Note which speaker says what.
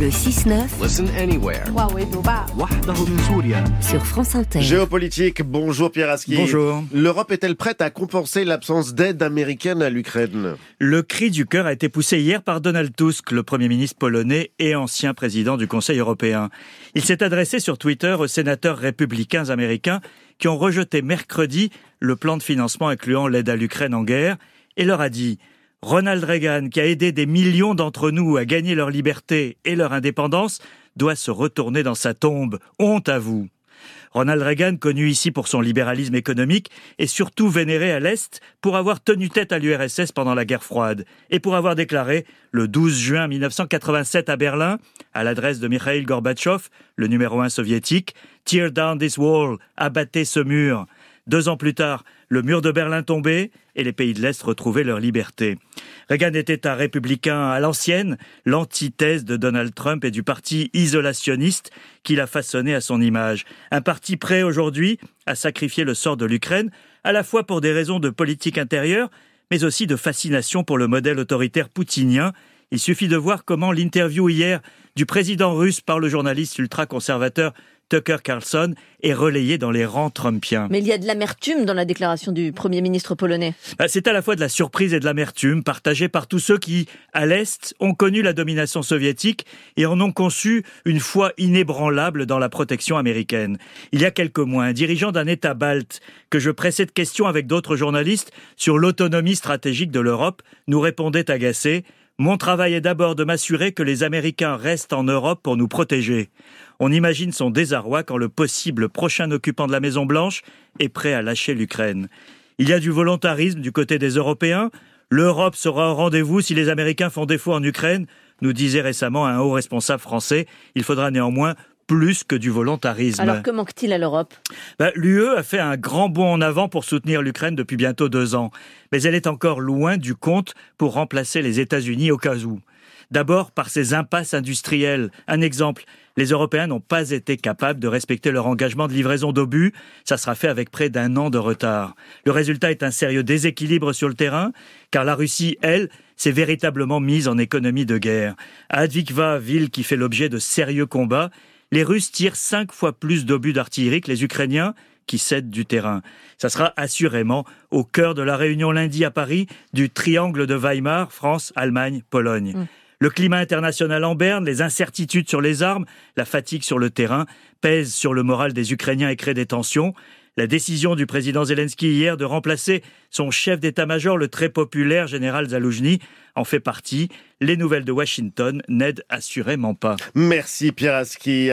Speaker 1: Le 6-9.
Speaker 2: Listen anywhere.
Speaker 1: Sur France Inter.
Speaker 3: Géopolitique, bonjour Pierre Aski.
Speaker 4: Bonjour.
Speaker 3: L'Europe est-elle prête à compenser l'absence d'aide américaine à l'Ukraine?
Speaker 4: Le cri du cœur a été poussé hier par Donald Tusk, le Premier ministre polonais et ancien président du Conseil européen. Il s'est adressé sur Twitter aux sénateurs républicains américains qui ont rejeté mercredi le plan de financement incluant l'aide à l'Ukraine en guerre et leur a dit Ronald Reagan, qui a aidé des millions d'entre nous à gagner leur liberté et leur indépendance, doit se retourner dans sa tombe. Honte à vous. Ronald Reagan, connu ici pour son libéralisme économique, est surtout vénéré à l'Est pour avoir tenu tête à l'URSS pendant la guerre froide et pour avoir déclaré, le 12 juin 1987 à Berlin, à l'adresse de Mikhail Gorbatchev, le numéro un soviétique, Tear down this wall, abattez ce mur. Deux ans plus tard, le mur de Berlin tombait et les pays de l'Est retrouvaient leur liberté. Reagan était un républicain à l'ancienne, l'antithèse de Donald Trump et du parti isolationniste qu'il a façonné à son image. Un parti prêt aujourd'hui à sacrifier le sort de l'Ukraine, à la fois pour des raisons de politique intérieure, mais aussi de fascination pour le modèle autoritaire poutinien. Il suffit de voir comment l'interview hier du président russe par le journaliste ultra-conservateur Tucker Carlson est relayé dans les rangs trumpiens.
Speaker 5: Mais il y a de l'amertume dans la déclaration du Premier ministre polonais.
Speaker 4: Bah, c'est à la fois de la surprise et de l'amertume partagée par tous ceux qui, à l'Est, ont connu la domination soviétique et en ont conçu une foi inébranlable dans la protection américaine. Il y a quelques mois, un dirigeant d'un État balte que je pressais de questions avec d'autres journalistes sur l'autonomie stratégique de l'Europe nous répondait agacé mon travail est d'abord de m'assurer que les Américains restent en Europe pour nous protéger. On imagine son désarroi quand le possible prochain occupant de la Maison Blanche est prêt à lâcher l'Ukraine. Il y a du volontarisme du côté des Européens. L'Europe sera au rendez-vous si les Américains font défaut en Ukraine, nous disait récemment un haut responsable français. Il faudra néanmoins plus que du volontarisme.
Speaker 5: Alors que manque-t-il à l'Europe?
Speaker 4: Bah, L'UE a fait un grand bond en avant pour soutenir l'Ukraine depuis bientôt deux ans, mais elle est encore loin du compte pour remplacer les États-Unis au cas où. D'abord par ses impasses industrielles. Un exemple, les Européens n'ont pas été capables de respecter leur engagement de livraison d'obus. Ça sera fait avec près d'un an de retard. Le résultat est un sérieux déséquilibre sur le terrain, car la Russie, elle, s'est véritablement mise en économie de guerre. À Advikva, ville qui fait l'objet de sérieux combats, les Russes tirent cinq fois plus d'obus d'artillerie que les Ukrainiens qui cèdent du terrain. Ça sera assurément au cœur de la réunion lundi à Paris du triangle de Weimar, France, Allemagne, Pologne. Mm. Le climat international en berne, les incertitudes sur les armes, la fatigue sur le terrain pèsent sur le moral des Ukrainiens et créent des tensions. La décision du président Zelensky hier de remplacer son chef d'état-major, le très populaire général Zaloujny, en fait partie. Les nouvelles de Washington n'aident assurément pas.
Speaker 3: Merci Pierre Aski.